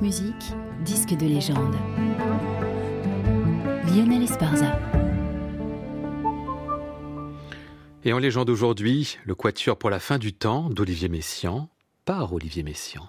Musique, disque de légende. Lionel Esparza. Et en légende aujourd'hui, le Quatuor pour la fin du temps d'Olivier Messiaen, par Olivier Messiaen.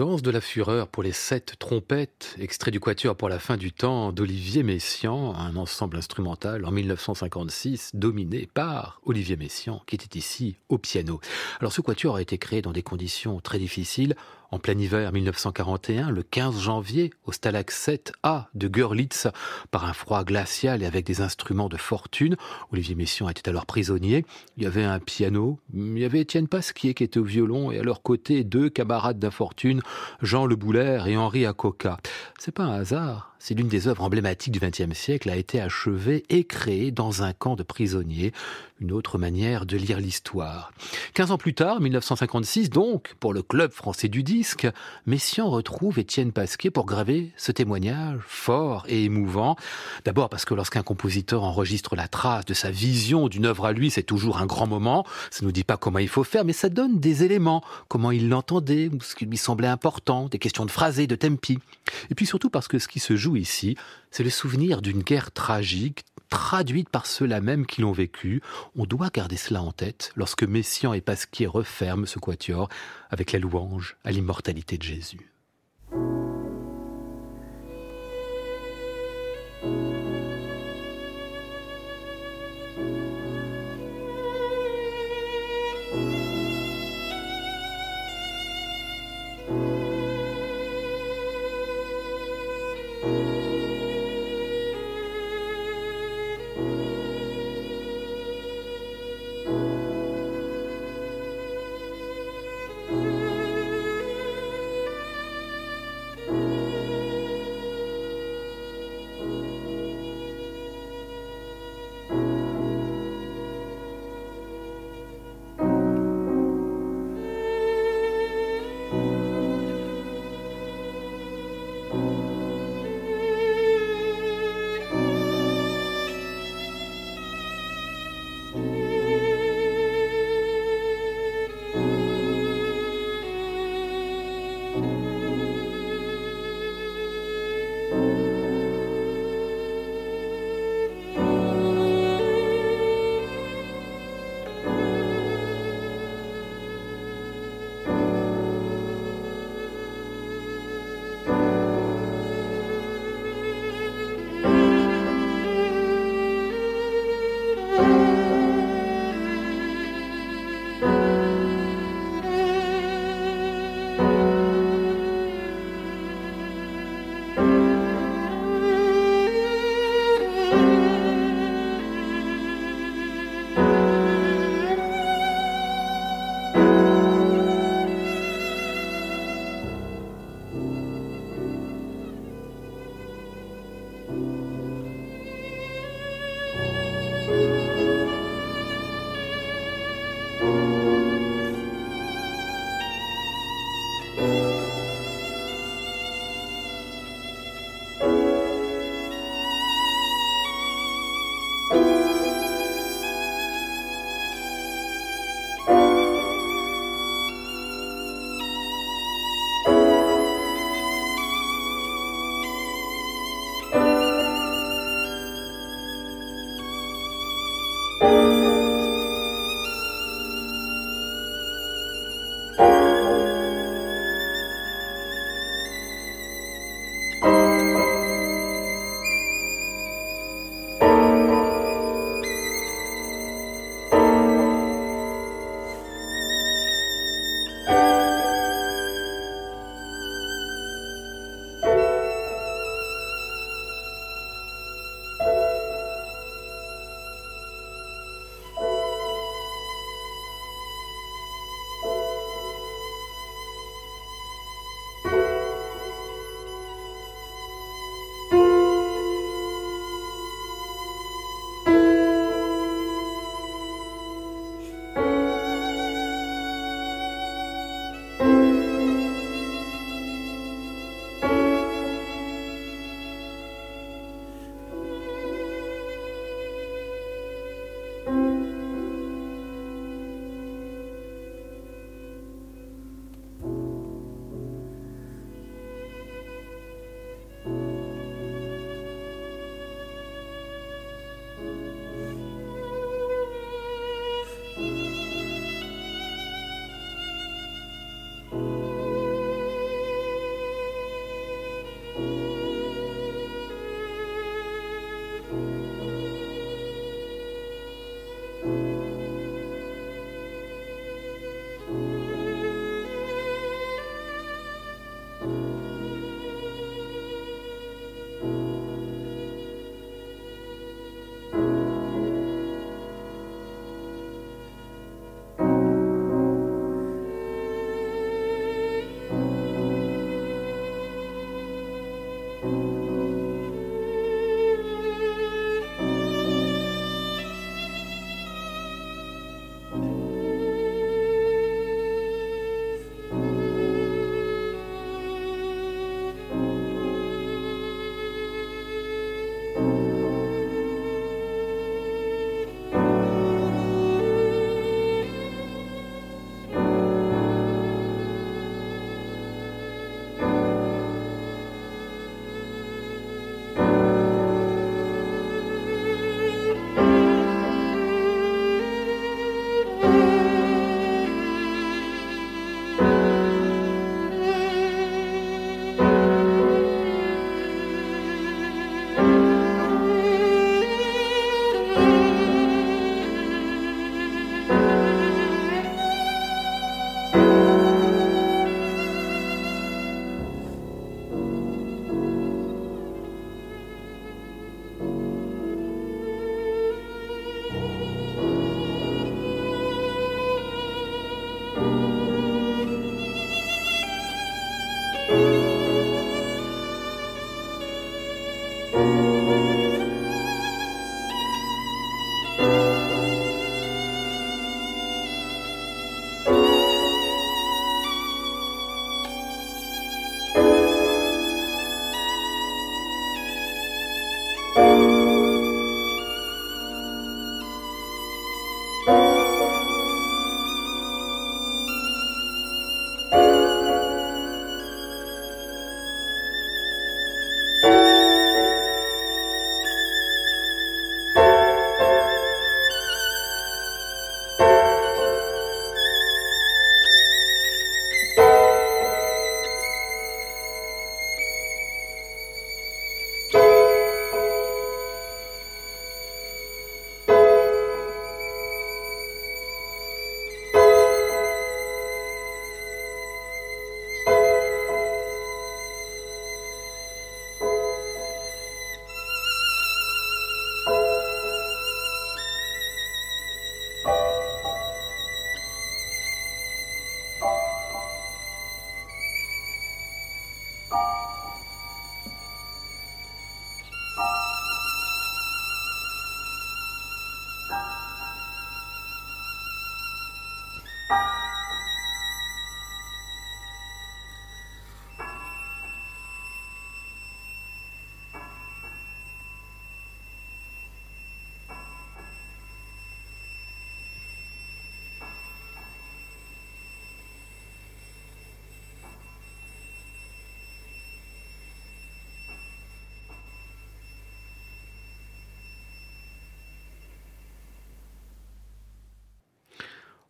Danse de la fureur pour les sept trompettes, extrait du Quatuor pour la fin du temps d'Olivier Messiaen, un ensemble instrumental en 1956 dominé par Olivier Messiaen qui était ici au piano. Alors ce Quatuor a été créé dans des conditions très difficiles en plein hiver 1941, le 15 janvier, au Stalag 7A de Görlitz, par un froid glacial et avec des instruments de fortune. Olivier Messiaen était alors prisonnier. Il y avait un piano, il y avait Étienne Pasquier qui était au violon et à leur côté deux camarades d'infortune, Jean Le Boulaire et Henri Acoca. C'est pas un hasard c'est l'une des œuvres emblématiques du XXe siècle, a été achevée et créée dans un camp de prisonniers. Une autre manière de lire l'histoire. Quinze ans plus tard, 1956 donc, pour le Club français du disque, Messiaen retrouve Étienne Pasquier pour graver ce témoignage fort et émouvant. D'abord parce que lorsqu'un compositeur enregistre la trace de sa vision d'une œuvre à lui, c'est toujours un grand moment. Ça nous dit pas comment il faut faire, mais ça donne des éléments, comment il l'entendait, ce qui lui semblait important, des questions de phrasé, de tempi. Et puis surtout parce que ce qui se ici, c'est le souvenir d'une guerre tragique, traduite par ceux-là même qui l'ont vécu. On doit garder cela en tête lorsque Messiaen et Pasquier referment ce quatuor avec la louange à l'immortalité de Jésus.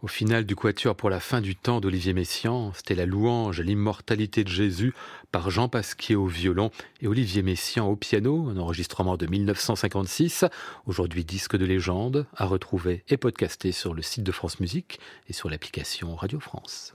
Au final du Quatuor pour la fin du temps d'Olivier Messiaen, c'était la louange à l'immortalité de Jésus par Jean Pasquier au violon et Olivier Messiaen au piano, un enregistrement de 1956, aujourd'hui disque de légende, à retrouver et podcasté sur le site de France Musique et sur l'application Radio France.